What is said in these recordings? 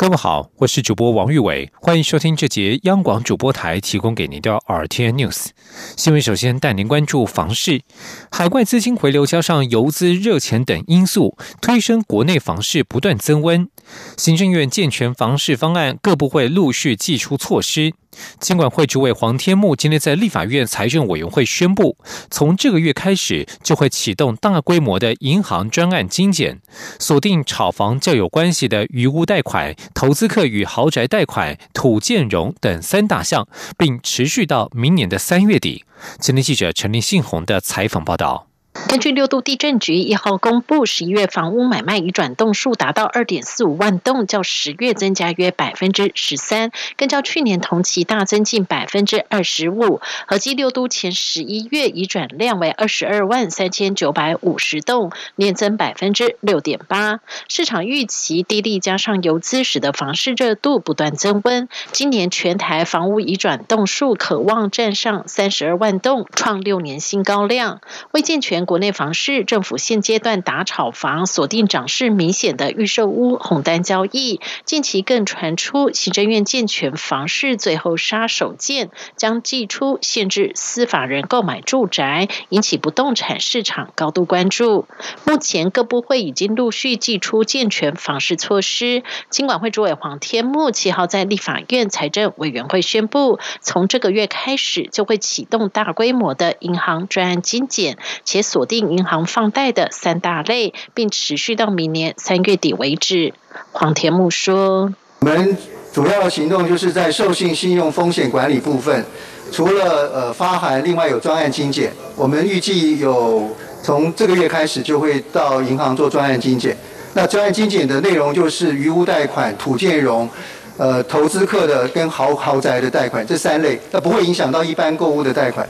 各位好，我是主播王玉伟，欢迎收听这节央广主播台提供给您的 RTN News 新闻。首先带您关注房市，海外资金回流加上游资热钱等因素，推升国内房市不断增温。行政院健全房市方案，各部会陆续祭出措施。监管会主委黄天木今天在立法院财政委员会宣布，从这个月开始就会启动大规模的银行专案精简，锁定炒房较有关系的余屋贷款、投资客与豪宅贷款、土建融等三大项，并持续到明年的三月底。今天记者陈立信宏的采访报道。根据六度地震局一号公布，十一月房屋买卖已转动数达到二点四五万栋，较十月增加约百分之十三，更较去年同期大增近百分之二十五。合计六都前十一月已转量为二十二万三千九百五十栋，年增百分之六点八。市场预期低利加上游资，使得房市热度不断增温。今年全台房屋已转动数可望站上三十二万栋，创六年新高量。为健全国内房市，政府现阶段打炒房，锁定涨势明显的预售屋红单交易。近期更传出行政院健全房市最后杀手锏，将祭出限制司法人购买住宅，引起不动产市场高度关注。目前各部会已经陆续祭出健全房市措施。经管会主委黄天木七号在立法院财政委员会宣布，从这个月开始就会启动大规模的银行专案精简，且锁定银行放贷的三大类，并持续到明年三月底为止。黄田木说：“我们主要行动就是在授信信用风险管理部分，除了呃发函，另外有专案精简。我们预计有从这个月开始就会到银行做专案精简。那专案精简的内容就是余屋贷款、土建融、呃投资客的跟豪豪宅的贷款这三类，那不会影响到一般购物的贷款。”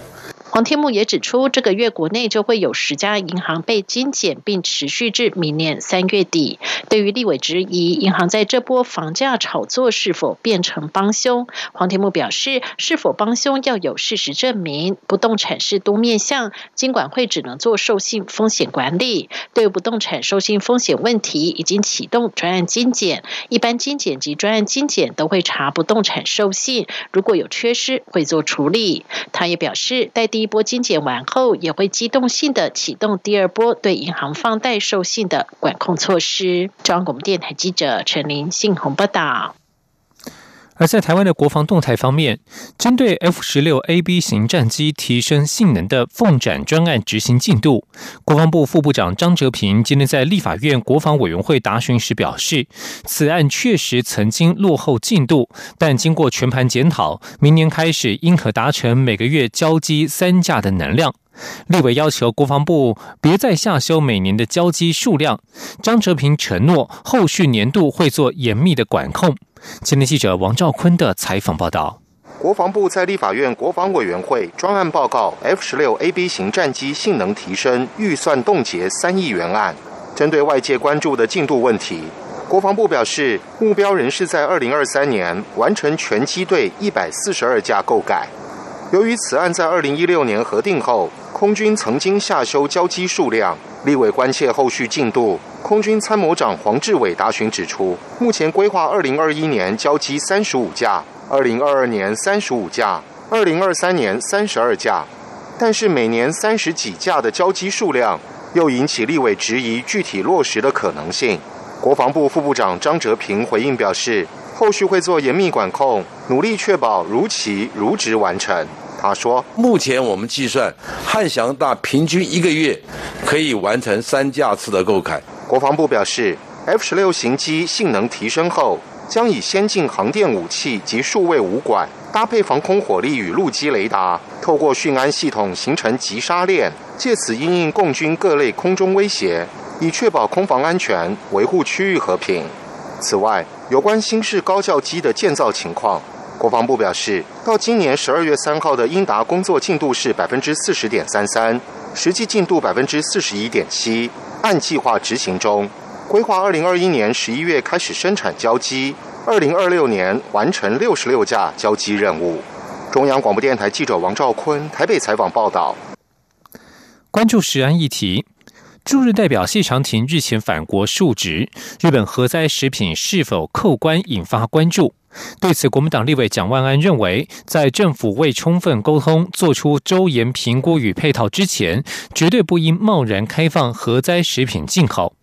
黄天木也指出，这个月国内就会有十家银行被精简，并持续至明年三月底。对于立委质疑银行在这波房价炒作是否变成帮凶，黄天木表示，是否帮凶要有事实证明。不动产是多面向，金管会只能做授信风险管理。对不动产授信风险问题，已经启动专案精简。一般精简及专案精简都会查不动产授信，如果有缺失会做处理。他也表示，待第一波精简完后，也会机动性的启动第二波对银行放贷授信的管控措施。中央广播电台记者陈林信宏报道。而在台湾的国防动态方面，针对 F 十六 A B 型战机提升性能的凤展专案执行进度，国防部副部长张哲平今天在立法院国防委员会答询时表示，此案确实曾经落后进度，但经过全盘检讨，明年开始应可达成每个月交机三架的能量。立委要求国防部别再下修每年的交机数量，张哲平承诺后续年度会做严密的管控。今天记者王兆坤的采访报道：国防部在立法院国防委员会专案报告 F 十六 A B 型战机性能提升预算冻结三亿元案，针对外界关注的进度问题，国防部表示，目标仍是在二零二三年完成全机队一百四十二架购改。由于此案在二零一六年核定后，空军曾经下修交机数量，立委关切后续进度。空军参谋长黄志伟答询指出，目前规划二零二一年交机三十五架，二零二二年三十五架，二零二三年三十二架，但是每年三十几架的交机数量，又引起立委质疑具体落实的可能性。国防部副部长张哲平回应表示，后续会做严密管控，努力确保如期如职完成。他说：“目前我们计算，汉翔大平均一个月可以完成三架次的购改。”国防部表示，F 十六型机性能提升后，将以先进航电武器及数位武管，搭配防空火力与陆基雷达，透过讯安系统形成急杀链，借此因应共军各类空中威胁，以确保空防安全，维护区域和平。此外，有关新式高教机的建造情况。国防部表示，到今年十二月三号的英达工作进度是百分之四十点三三，实际进度百分之四十一点七，按计划执行中。规划二零二一年十一月开始生产交机，二零二六年完成六十六架交机任务。中央广播电台记者王兆坤台北采访报道。关注食安议题，驻日代表谢长廷日前返国述职，日本核灾食品是否扣关引发关注。对此，国民党立委蒋万安认为，在政府未充分沟通、做出周延评估与配套之前，绝对不应贸然开放核灾食品进口。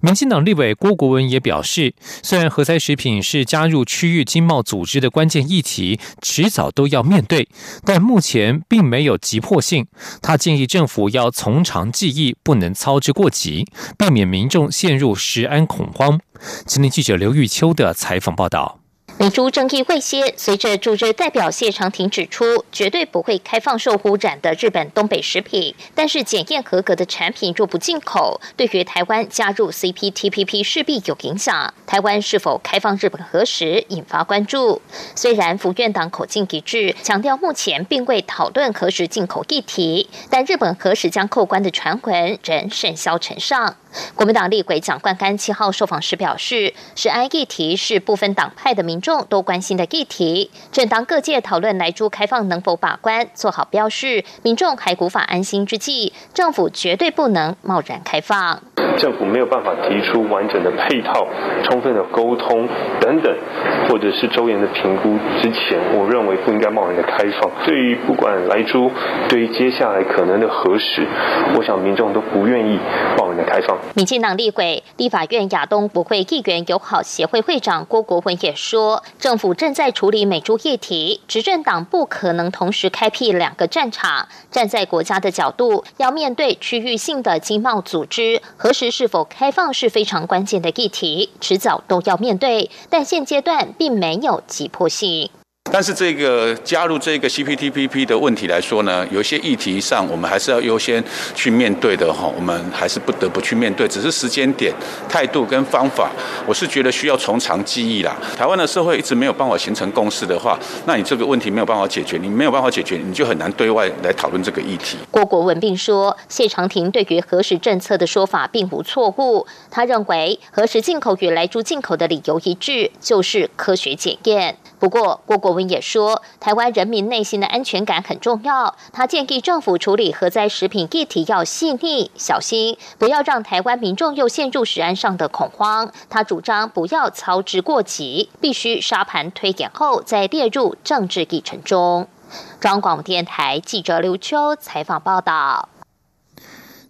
民进党立委郭国文也表示，虽然核灾食品是加入区域经贸组织的关键议题，迟早都要面对，但目前并没有急迫性。他建议政府要从长计议，不能操之过急，避免民众陷入食安恐慌。今天记者刘玉秋的采访报道。美猪争议未歇，随着驻日代表谢长廷指出，绝对不会开放受污染的日本东北食品，但是检验合格的产品若不进口，对于台湾加入 CPTPP 势必有影响。台湾是否开放日本核食引发关注。虽然福院党口径一致，强调目前并未讨论核食进口议题，但日本核食将扣关的传闻仍甚嚣尘上。国民党立委蒋冠干七号受访时表示，食安议题是部分党派的民众都关心的议题。正当各界讨论来猪开放能否把关、做好标示，民众还无法安心之际，政府绝对不能贸然开放。政府没有办法提出完整的配套、充分的沟通等等，或者是周延的评估之前，我认为不应该贸然的开放。对于不管来猪，对于接下来可能的核实，我想民众都不愿意贸然的开放。民进党立委、立法院亚东国会议员友好协会会长郭国文也说，政府正在处理美猪议题，执政党不可能同时开辟两个战场。站在国家的角度，要面对区域性的经贸组织，核实是否开放是非常关键的议题，迟早都要面对，但现阶段并没有急迫性。但是这个加入这个 CPTPP 的问题来说呢，有些议题上我们还是要优先去面对的哈，我们还是不得不去面对，只是时间点、态度跟方法，我是觉得需要从长计议啦。台湾的社会一直没有办法形成共识的话，那你这个问题没有办法解决，你没有办法解决，你就很难对外来讨论这个议题。郭国文并说，谢长廷对于核实政策的说法并无错误，他认为核实进口与来猪进口的理由一致，就是科学检验。不过，郭国文也说，台湾人民内心的安全感很重要。他建议政府处理核灾食品议题要细腻、小心，不要让台湾民众又陷入食安上的恐慌。他主张不要操之过急，必须沙盘推演后再列入政治议程中。中广电台记者刘秋采访报道。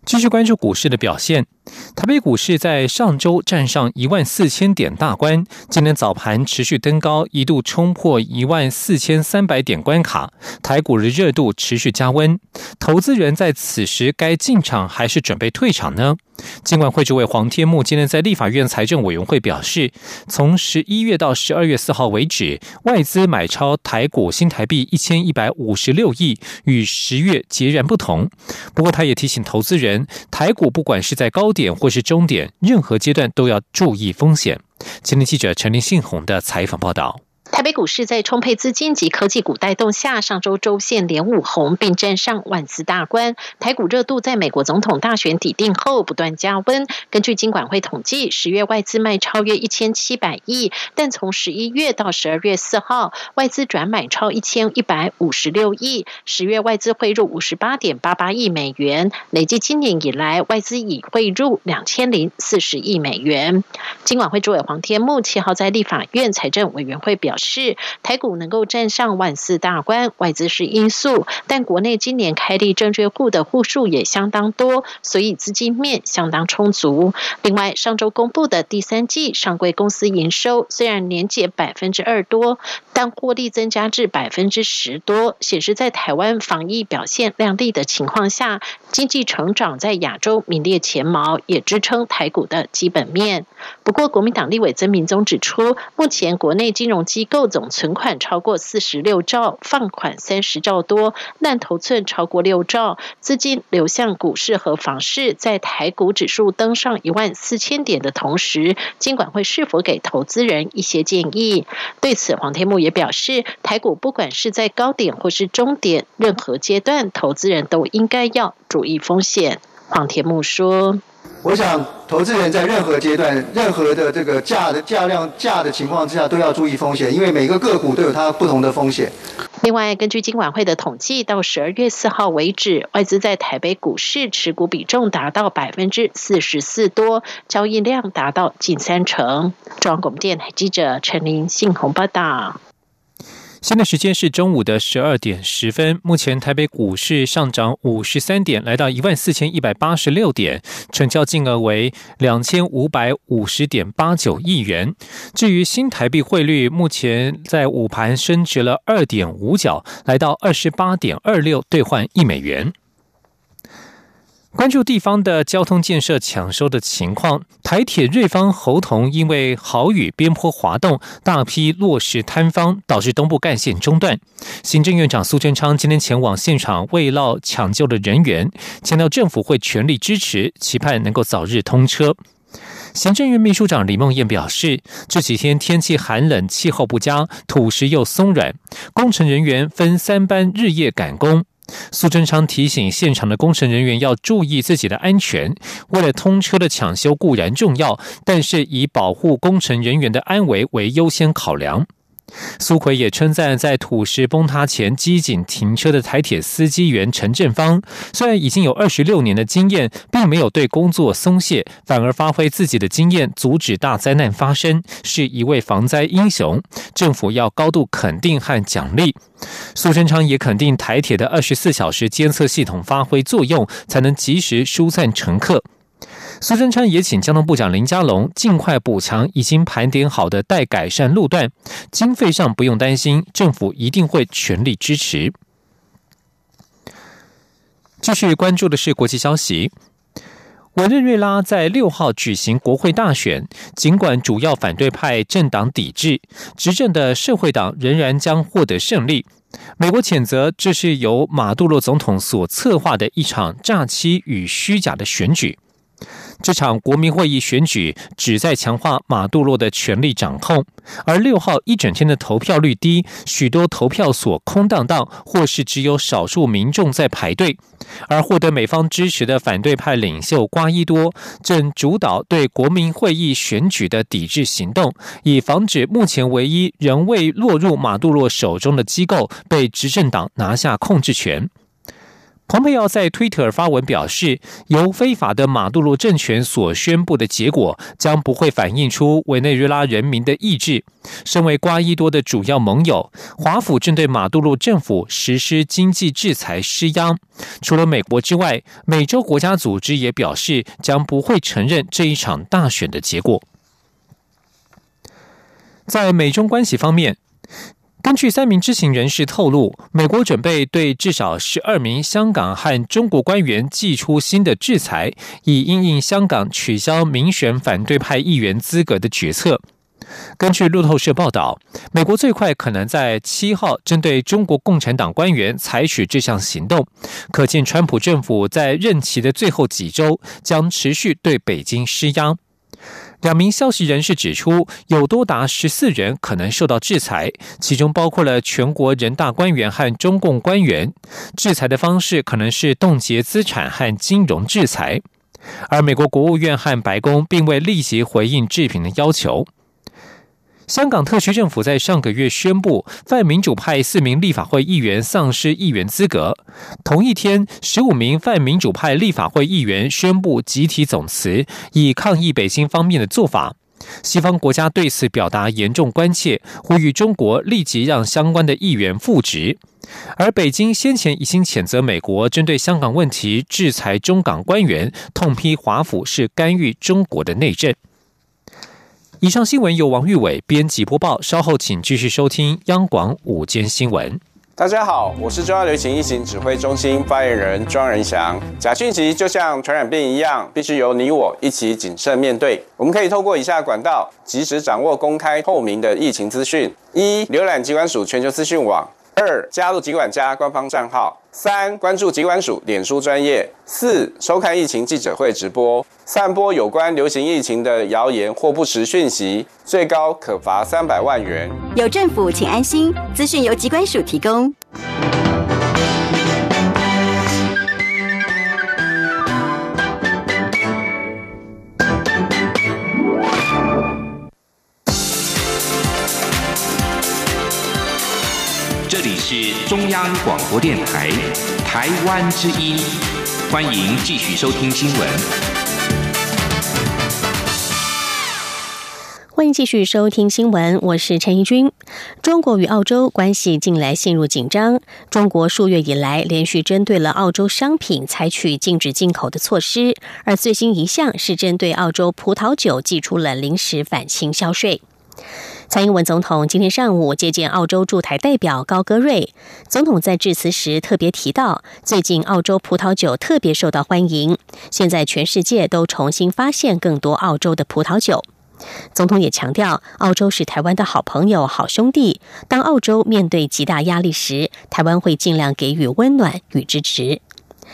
继续关注股市的表现。台北股市在上周站上一万四千点大关，今天早盘持续登高，一度冲破一万四千三百点关卡。台股的热度持续加温，投资人在此时该进场还是准备退场呢？尽管会主委黄天木今天在立法院财政委员会表示，从十一月到十二月四号为止，外资买超台股新台币一千一百五十六亿，与十月截然不同。不过，他也提醒投资人，台股不管是在高点。或是终点，任何阶段都要注意风险。今天记者陈林信宏的采访报道。台北股市在充沛资金及科技股带动下，上周周线连五红，并站上万字大关。台股热度在美国总统大选抵定后不断加温。根据金管会统计，十月外资卖超约一千七百亿，但从十一月到十二月四号，外资转买超一千一百五十六亿。十月外资汇入五十八点八八亿美元，累计今年以来外资已汇入两千零四十亿美元。金管会主委黄天木七号在立法院财政委员会表示。是台股能够站上万四大关，外资是因素，但国内今年开立证券户的户数也相当多，所以资金面相当充足。另外，上周公布的第三季上柜公司营收虽然年减百分之二多，但获利增加至百分之十多，显示在台湾防疫表现亮丽的情况下，经济成长在亚洲名列前茅，也支撑台股的基本面。不过，国民党立委曾明宗指出，目前国内金融机构总存款超过四十六兆，放款三十兆多，烂头寸超过六兆，资金流向股市和房市。在台股指数登上一万四千点的同时，金管会是否给投资人一些建议？对此，黄天木也表示，台股不管是在高点或是中点，任何阶段，投资人都应该要注意风险。黄天木说。我想，投资人在任何阶段、任何的这个价的价量、价的情况之下，都要注意风险，因为每个个股都有它不同的风险。另外，根据金管会的统计，到十二月四号为止，外资在台北股市持股比重达到百分之四十四多，交易量达到近三成。中央广播电台记者陈林信宏报道。现在时间是中午的十二点十分。目前台北股市上涨五十三点，来到一万四千一百八十六点，成交金额为两千五百五十点八九亿元。至于新台币汇率，目前在午盘升值了二点五角，来到二十八点二六兑换一美元。关注地方的交通建设抢收的情况，台铁瑞芳侯同因为豪雨边坡滑动，大批落石坍方，导致东部干线中断。行政院长苏贞昌今天前往现场慰劳抢救的人员，强调政府会全力支持，期盼能够早日通车。行政院秘书长李梦燕表示，这几天天气寒冷，气候不佳，土石又松软，工程人员分三班日夜赶工。苏贞昌提醒现场的工程人员要注意自己的安全。为了通车的抢修固然重要，但是以保护工程人员的安危为优先考量。苏奎也称赞在土石崩塌前机警停车的台铁司机员陈振芳，虽然已经有二十六年的经验，并没有对工作松懈，反而发挥自己的经验，阻止大灾难发生，是一位防灾英雄。政府要高度肯定和奖励。苏贞昌也肯定台铁的二十四小时监测系统发挥作用，才能及时疏散乘客。苏贞昌也请交通部长林佳龙尽快补强已经盘点好的待改善路段，经费上不用担心，政府一定会全力支持。继续关注的是国际消息，委内瑞拉在六号举行国会大选，尽管主要反对派政党抵制，执政的社会党仍然将获得胜利。美国谴责这是由马杜罗总统所策划的一场诈欺与虚假的选举。这场国民会议选举旨在强化马杜罗的权力掌控，而六号一整天的投票率低，许多投票所空荡荡，或是只有少数民众在排队。而获得美方支持的反对派领袖瓜伊多正主导对国民会议选举的抵制行动，以防止目前唯一仍未落入马杜罗手中的机构被执政党拿下控制权。蓬佩奥在推特发文表示，由非法的马杜罗政权所宣布的结果将不会反映出委内瑞拉人民的意志。身为瓜伊多的主要盟友，华府正对马杜罗政府实施经济制裁施压。除了美国之外，美洲国家组织也表示将不会承认这一场大选的结果。在美中关系方面。根据三名知情人士透露，美国准备对至少十二名香港和中国官员寄出新的制裁，以应应香港取消民选反对派议员资格的决策。根据路透社报道，美国最快可能在七号针对中国共产党官员采取这项行动，可见川普政府在任期的最后几周将持续对北京施压。两名消息人士指出，有多达十四人可能受到制裁，其中包括了全国人大官员和中共官员。制裁的方式可能是冻结资产和金融制裁。而美国国务院和白宫并未立即回应置评的要求。香港特区政府在上个月宣布，泛民主派四名立法会议员丧失议员资格。同一天，十五名泛民主派立法会议员宣布集体总辞，以抗议北京方面的做法。西方国家对此表达严重关切，呼吁中国立即让相关的议员复职。而北京先前已经谴责美国针对香港问题制裁中港官员，痛批华府是干预中国的内政。以上新闻由王玉伟编辑播报，稍后请继续收听央广午间新闻。大家好，我是中央流行疫情指挥中心发言人庄仁祥。假讯息就像传染病一样，必须由你我一起谨慎面对。我们可以透过以下管道，及时掌握公开透明的疫情资讯：一、浏览机关署全球资讯网。二、加入疾管家官方账号；三、关注疾管署脸书专业；四、收看疫情记者会直播。散播有关流行疫情的谣言或不实讯息，最高可罚三百万元。有政府，请安心。资讯由疾管署提供。是中央广播电台台湾之音，欢迎继续收听新闻。欢迎继续收听新闻，我是陈怡君。中国与澳洲关系近来陷入紧张，中国数月以来连续针对了澳洲商品采取禁止进口的措施，而最新一项是针对澳洲葡萄酒寄出了临时反倾销税。蔡英文总统今天上午接见澳洲驻台代表高戈瑞，总统在致辞时特别提到，最近澳洲葡萄酒特别受到欢迎，现在全世界都重新发现更多澳洲的葡萄酒。总统也强调，澳洲是台湾的好朋友、好兄弟。当澳洲面对极大压力时，台湾会尽量给予温暖与支持。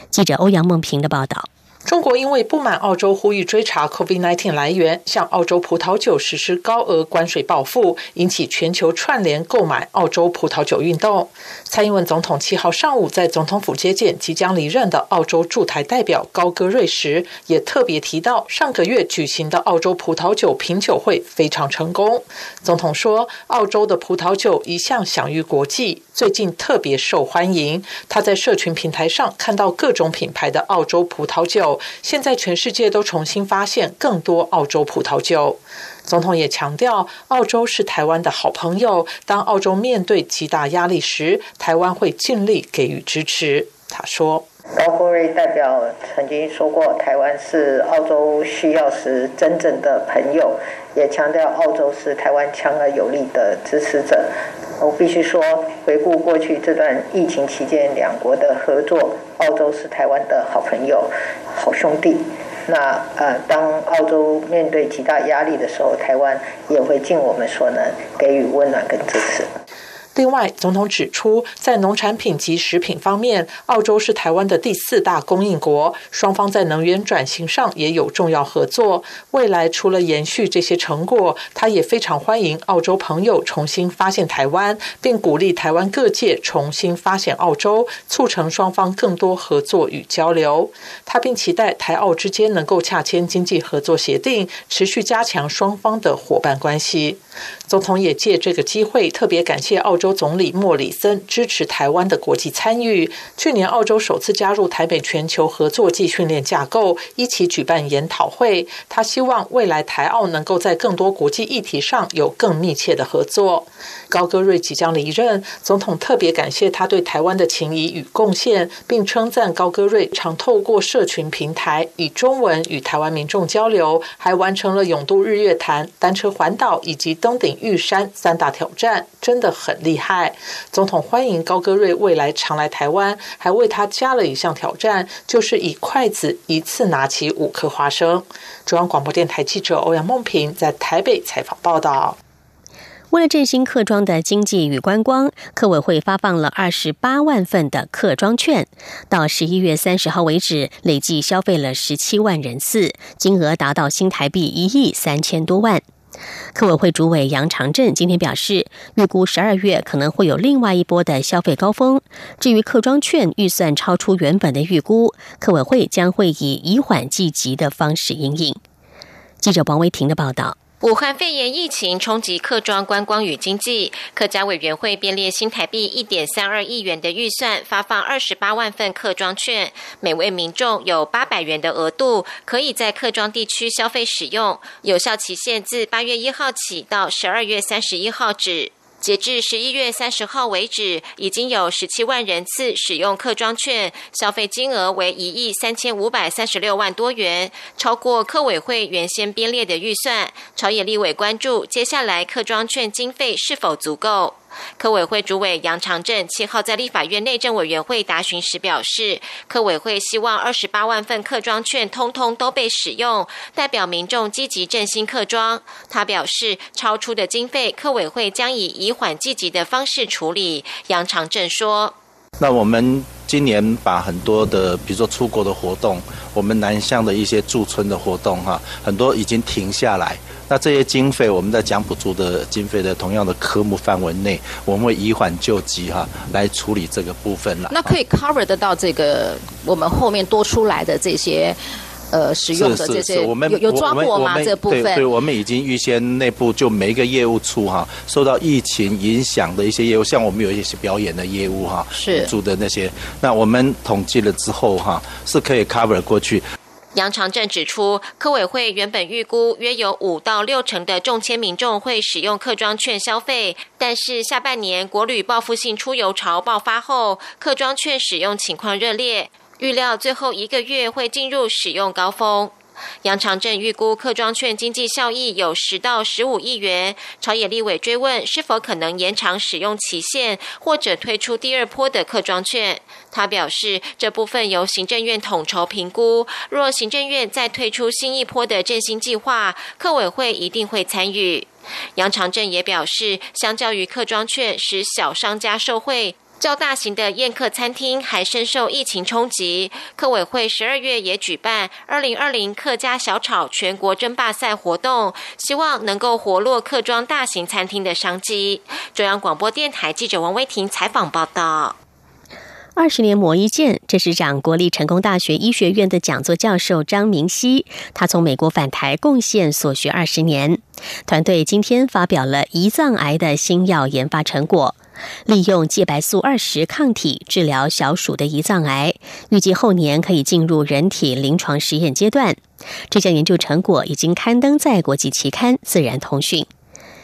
记者欧阳梦平的报道。中国因为不满澳洲呼吁追查 COVID-19 来源，向澳洲葡萄酒实施高额关税报复，引起全球串联购买澳洲葡萄酒运动。蔡英文总统七号上午在总统府接见即将离任的澳洲驻台代表高歌瑞时，也特别提到上个月举行的澳洲葡萄酒品酒会非常成功。总统说，澳洲的葡萄酒一向享誉国际，最近特别受欢迎。他在社群平台上看到各种品牌的澳洲葡萄酒。现在全世界都重新发现更多澳洲葡萄酒。总统也强调，澳洲是台湾的好朋友。当澳洲面对极大压力时，台湾会尽力给予支持。他说：“高国瑞代表曾经说过，台湾是澳洲需要时真正的朋友，也强调澳洲是台湾强而有力的支持者。我必须说，回顾过去这段疫情期间两国的合作，澳洲是台湾的好朋友、好兄弟。那呃，当澳洲面对极大压力的时候，台湾也会尽我们所能给予温暖跟支持。”另外，总统指出，在农产品及食品方面，澳洲是台湾的第四大供应国，双方在能源转型上也有重要合作。未来除了延续这些成果，他也非常欢迎澳洲朋友重新发现台湾，并鼓励台湾各界重新发现澳洲，促成双方更多合作与交流。他并期待台澳之间能够洽签经济合作协定，持续加强双方的伙伴关系。总统也借这个机会特别感谢澳洲总理莫里森支持台湾的国际参与。去年澳洲首次加入台北全球合作暨训练架构，一起举办研讨会。他希望未来台澳能够在更多国际议题上有更密切的合作。高戈瑞即将离任，总统特别感谢他对台湾的情谊与贡献，并称赞高戈瑞常透过社群平台以中文与台湾民众交流，还完成了永渡日月潭、单车环岛以及登顶玉山三大挑战，真的很厉害。总统欢迎高戈瑞未来常来台湾，还为他加了一项挑战，就是以筷子一次拿起五颗花生。中央广播电台记者欧阳梦平在台北采访报道。为了振兴客庄的经济与观光，客委会发放了二十八万份的客庄券，到十一月三十号为止，累计消费了十七万人次，金额达到新台币一亿三千多万。客委会主委杨长镇今天表示，预估十二月可能会有另外一波的消费高峰。至于客庄券预算超出原本的预估，客委会将会以以缓计急的方式应应。记者王维婷的报道。武汉肺炎疫情冲击客庄观光与经济，客家委员会编列新台币一点三二亿元的预算，发放二十八万份客庄券，每位民众有八百元的额度，可以在客庄地区消费使用，有效期限自八月一号起到十二月三十一号止。截至十一月三十号为止，已经有十七万人次使用客庄券，消费金额为一亿三千五百三十六万多元，超过客委会原先编列的预算。朝野立委关注，接下来客庄券经费是否足够？科委会主委杨长正七号在立法院内政委员会答询时表示，科委会希望二十八万份客庄券通通都被使用，代表民众积极振兴客庄。他表示，超出的经费，科委会将以以缓积极的方式处理。杨长正说：“那我们今年把很多的，比如说出国的活动，我们南向的一些驻村的活动，哈，很多已经停下来。”那这些经费，我们在奖补助的经费的同样的科目范围内，我们会以缓救急哈来处理这个部分了。那可以 cover 得到这个我们后面多出来的这些呃使用的这些，我们有有抓过吗？这部分对，我们已经预先内部就每一个业务处哈，受到疫情影响的一些业务，像我们有一些表演的业务哈，是住的那些，那我们统计了之后哈，是可以 cover 过去。杨长正指出，科委会原本预估约有五到六成的中签民众会使用客庄券消费，但是下半年国旅报复性出游潮爆发后，客庄券使用情况热烈，预料最后一个月会进入使用高峰。杨长正预估客庄券经济效益有十到十五亿元。朝野立委追问是否可能延长使用期限，或者推出第二波的客庄券。他表示，这部分由行政院统筹评估。若行政院再推出新一波的振兴计划，客委会一定会参与。杨长正也表示，相较于客庄券，使小商家受惠。较大型的宴客餐厅还深受疫情冲击，客委会十二月也举办二零二零客家小炒全国争霸赛活动，希望能够活络客庄大型餐厅的商机。中央广播电台记者王威婷采访报道。二十年磨一剑，这是长国立成功大学医学院的讲座教授张明熙，他从美国返台贡献所学二十年。团队今天发表了胰脏癌的新药研发成果。利用介白素二十抗体治疗小鼠的胰脏癌，预计后年可以进入人体临床实验阶段。这项研究成果已经刊登在国际期刊《自然通讯》。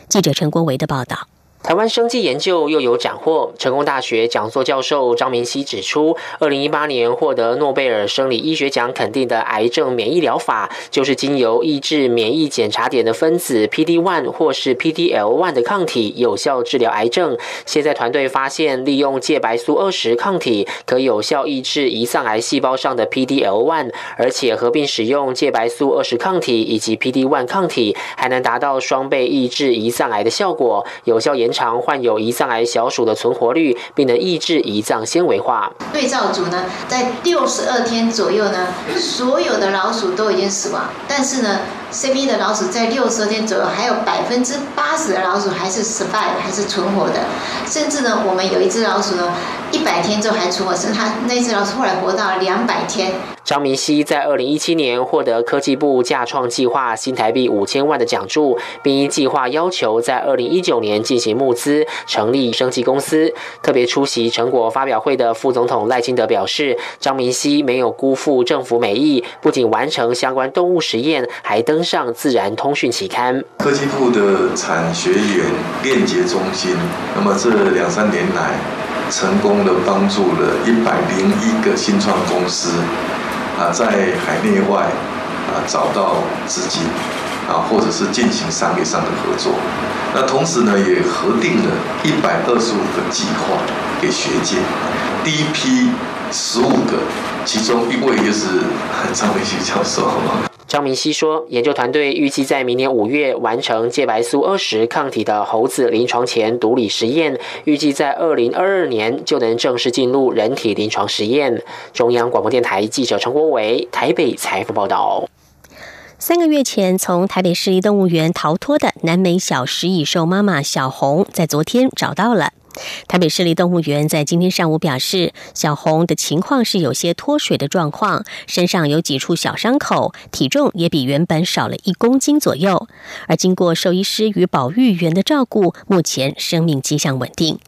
记者陈国维的报道。台湾生技研究又有斩获。成功大学讲座教授张明熙指出，二零一八年获得诺贝尔生理医学奖肯定的癌症免疫疗法，就是经由抑制免疫检查点的分子 PD-1 或是 PDL-1 的抗体，有效治疗癌症。现在团队发现，利用介白素二十抗体，可有效抑制胰脏癌细胞上的 PDL-1，而且合并使用介白素二十抗体以及 PD-1 抗体，还能达到双倍抑制胰脏癌的效果，有效延。常患有胰脏癌小鼠的存活率，并能抑制胰脏纤维化。对照组呢，在六十二天左右呢，所有的老鼠都已经死亡，但是呢，CP 的老鼠在六十天左右，还有百分之八十的老鼠还是 survive 还是存活的，甚至呢，我们有一只老鼠呢，一百天之后还存活，是它那只老鼠后来活到两百天。张明熙在二零一七年获得科技部架创计划新台币五千万的奖助，并因计划要求在二零一九年进行募资成立生技公司。特别出席成果发表会的副总统赖清德表示，张明熙没有辜负政府美意，不仅完成相关动物实验，还登登上《自然通讯》期刊。科技部的产学研链接中心，那么这两三年来，成功的帮助了一百零一个新创公司。啊，在海内外啊找到资金啊，或者是进行商业上的合作。那同时呢，也核定了一百二十五个计划给学界。第一批十五个，其中一位就是张维新教授。张明熙说，研究团队预计在明年五月完成介白素二十抗体的猴子临床前毒理实验，预计在二零二二年就能正式进入人体临床实验。中央广播电台记者陈国伟台北采访报道。三个月前从台北市立动物园逃脱的南美小食蚁兽妈妈小红，在昨天找到了。台北市立动物园在今天上午表示，小红的情况是有些脱水的状况，身上有几处小伤口，体重也比原本少了一公斤左右。而经过兽医师与保育员的照顾，目前生命迹象稳定。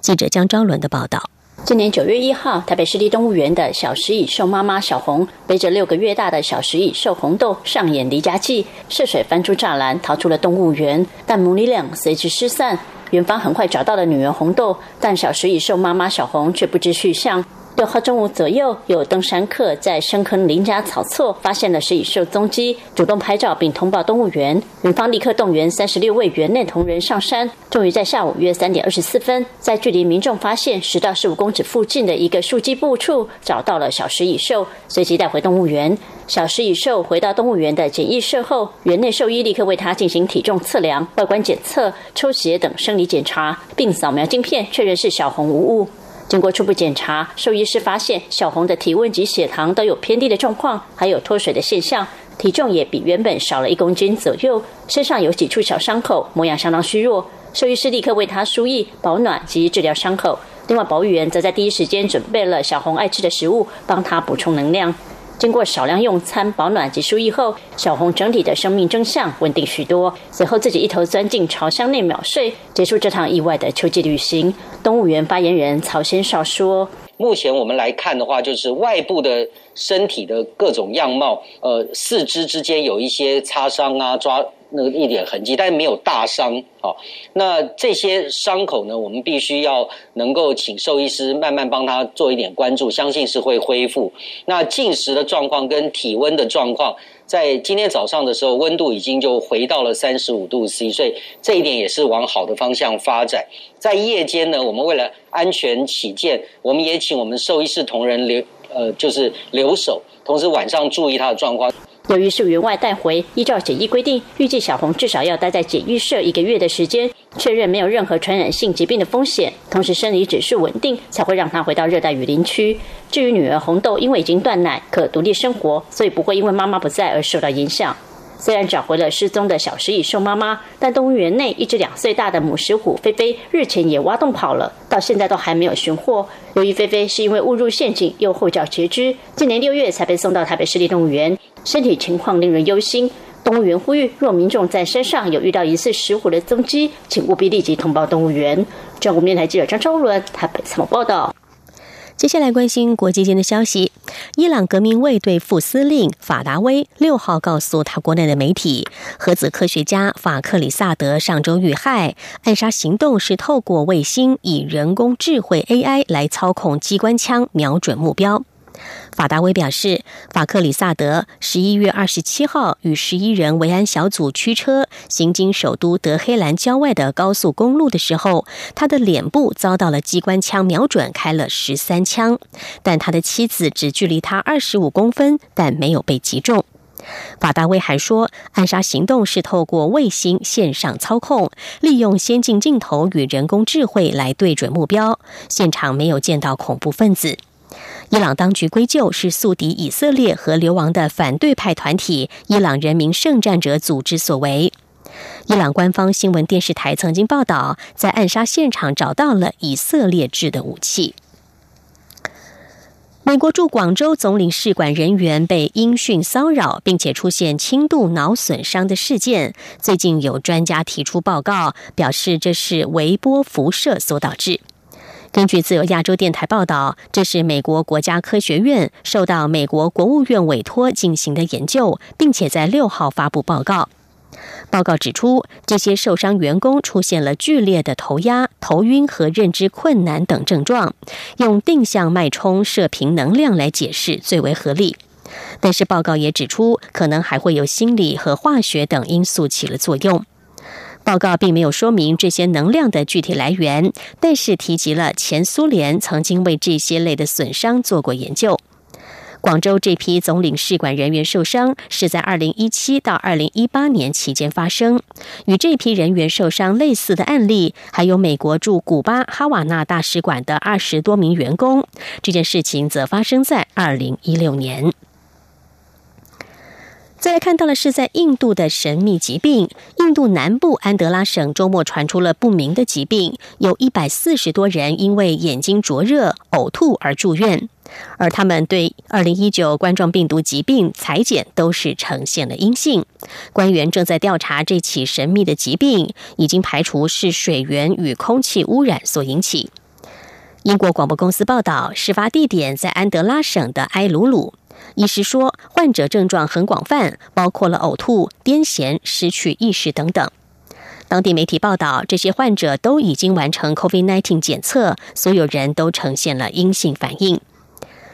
记者江昭伦的报道。今年九月一号，台北市立动物园的小食蚁兽妈妈小红背着六个月大的小食蚁兽红豆上演离家记，涉水翻出栅栏逃出了动物园，但母女俩随之失散。园方很快找到了女儿红豆，但小食蚁兽妈妈小红却不知去向。六号中午左右，有登山客在深坑林家草厝发现了食蚁兽踪迹，主动拍照并通报动物园。园方立刻动员三十六位园内同仁上山，终于在下午约三点二十四分，在距离民众发现十到十五公尺附近的一个树基部处找到了小食蚁兽，随即带回动物园。小食蚁兽回到动物园的检疫室后，园内兽医立刻为它进行体重测量、外观检测、抽血等生理检查，并扫描镜片确认是小红无误。经过初步检查，兽医师发现小红的体温及血糖都有偏低的状况，还有脱水的现象，体重也比原本少了一公斤左右，身上有几处小伤口，模样相当虚弱。兽医师立刻为他输液、保暖及治疗伤口。另外，保育员则在第一时间准备了小红爱吃的食物，帮他补充能量。经过少量用餐、保暖及输液后，小红整体的生命征象稳定许多。随后自己一头钻进巢箱内秒睡，结束这趟意外的秋季旅行。动物园发言人曹先少说：“目前我们来看的话，就是外部的身体的各种样貌，呃，四肢之间有一些擦伤啊，抓。”那个一点痕迹，但是没有大伤。好，那这些伤口呢，我们必须要能够请兽医师慢慢帮他做一点关注，相信是会恢复。那进食的状况跟体温的状况，在今天早上的时候，温度已经就回到了三十五度 C，所以这一点也是往好的方向发展。在夜间呢，我们为了安全起见，我们也请我们兽医师同仁留呃，就是留守，同时晚上注意他的状况。由于是员外带回，依照检疫规定，预计小红至少要待在检疫社一个月的时间，确认没有任何传染性疾病的风险，同时生理指数稳定，才会让她回到热带雨林区。至于女儿红豆，因为已经断奶，可独立生活，所以不会因为妈妈不在而受到影响。虽然找回了失踪的小食蚁兽妈妈，但动物园内一只两岁大的母石虎菲菲日前也挖洞跑了，到现在都还没有寻获。由于菲菲是因为误入陷阱又后脚截肢，今年六月才被送到台北市立动物园。身体情况令人忧心，动物园呼吁，若民众在山上有遇到疑似石虎的踪迹，请务必立即通报动物园。中国电台记者张超伦台北采访报道。接下来关心国际间的消息，伊朗革命卫队副司令法达威六号告诉他国内的媒体，核子科学家法克里萨德上周遇害，暗杀行动是透过卫星以人工智慧 AI 来操控机关枪，瞄准目标。法达威表示，法克里萨德十一月二十七号与十一人维安小组驱车行经首都德黑兰郊外的高速公路的时候，他的脸部遭到了机关枪瞄准，开了十三枪，但他的妻子只距离他二十五公分，但没有被击中。法达威还说，暗杀行动是透过卫星线上操控，利用先进镜头与人工智慧来对准目标，现场没有见到恐怖分子。伊朗当局归咎是宿敌以色列和流亡的反对派团体伊朗人民圣战者组织所为。伊朗官方新闻电视台曾经报道，在暗杀现场找到了以色列制的武器。美国驻广州总领事馆人员被音讯骚扰，并且出现轻度脑损伤的事件，最近有专家提出报告，表示这是微波辐射所导致。根据自由亚洲电台报道，这是美国国家科学院受到美国国务院委托进行的研究，并且在六号发布报告。报告指出，这些受伤员工出现了剧烈的头压、头晕和认知困难等症状，用定向脉冲射频能量来解释最为合理。但是报告也指出，可能还会有心理和化学等因素起了作用。报告并没有说明这些能量的具体来源，但是提及了前苏联曾经为这些类的损伤做过研究。广州这批总领事馆人员受伤是在二零一七到二零一八年期间发生，与这批人员受伤类似的案例还有美国驻古巴哈瓦那大使馆的二十多名员工。这件事情则发生在二零一六年。再来看到的是，在印度的神秘疾病，印度南部安德拉省周末传出了不明的疾病，有一百四十多人因为眼睛灼热、呕吐而住院，而他们对二零一九冠状病毒疾病裁剪都是呈现了阴性。官员正在调查这起神秘的疾病，已经排除是水源与空气污染所引起。英国广播公司报道，事发地点在安德拉省的埃鲁鲁。医师说，患者症状很广泛，包括了呕吐、癫痫、失去意识等等。当地媒体报道，这些患者都已经完成 COVID-19 检测，所有人都呈现了阴性反应。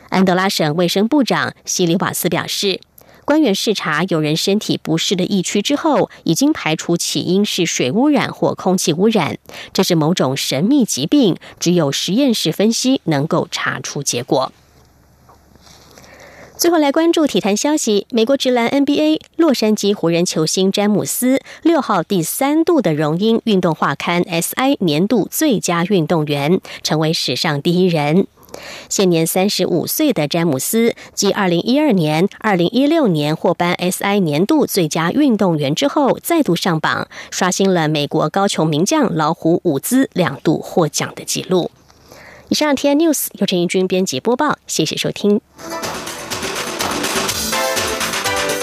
安德拉省卫生部长希里瓦斯表示，官员视察有人身体不适的疫区之后，已经排除起因是水污染或空气污染，这是某种神秘疾病，只有实验室分析能够查出结果。最后来关注体坛消息。美国职篮 NBA 洛杉矶湖人球星詹姆斯六号第三度的荣膺运动画刊 SI 年度最佳运动员，成为史上第一人。现年三十五岁的詹姆斯，继二零一二年、二零一六年获颁 SI 年度最佳运动员之后，再度上榜，刷新了美国高球名将老虎伍兹两度获奖的纪录。以上 T N News 由陈义军编辑播报，谢谢收听。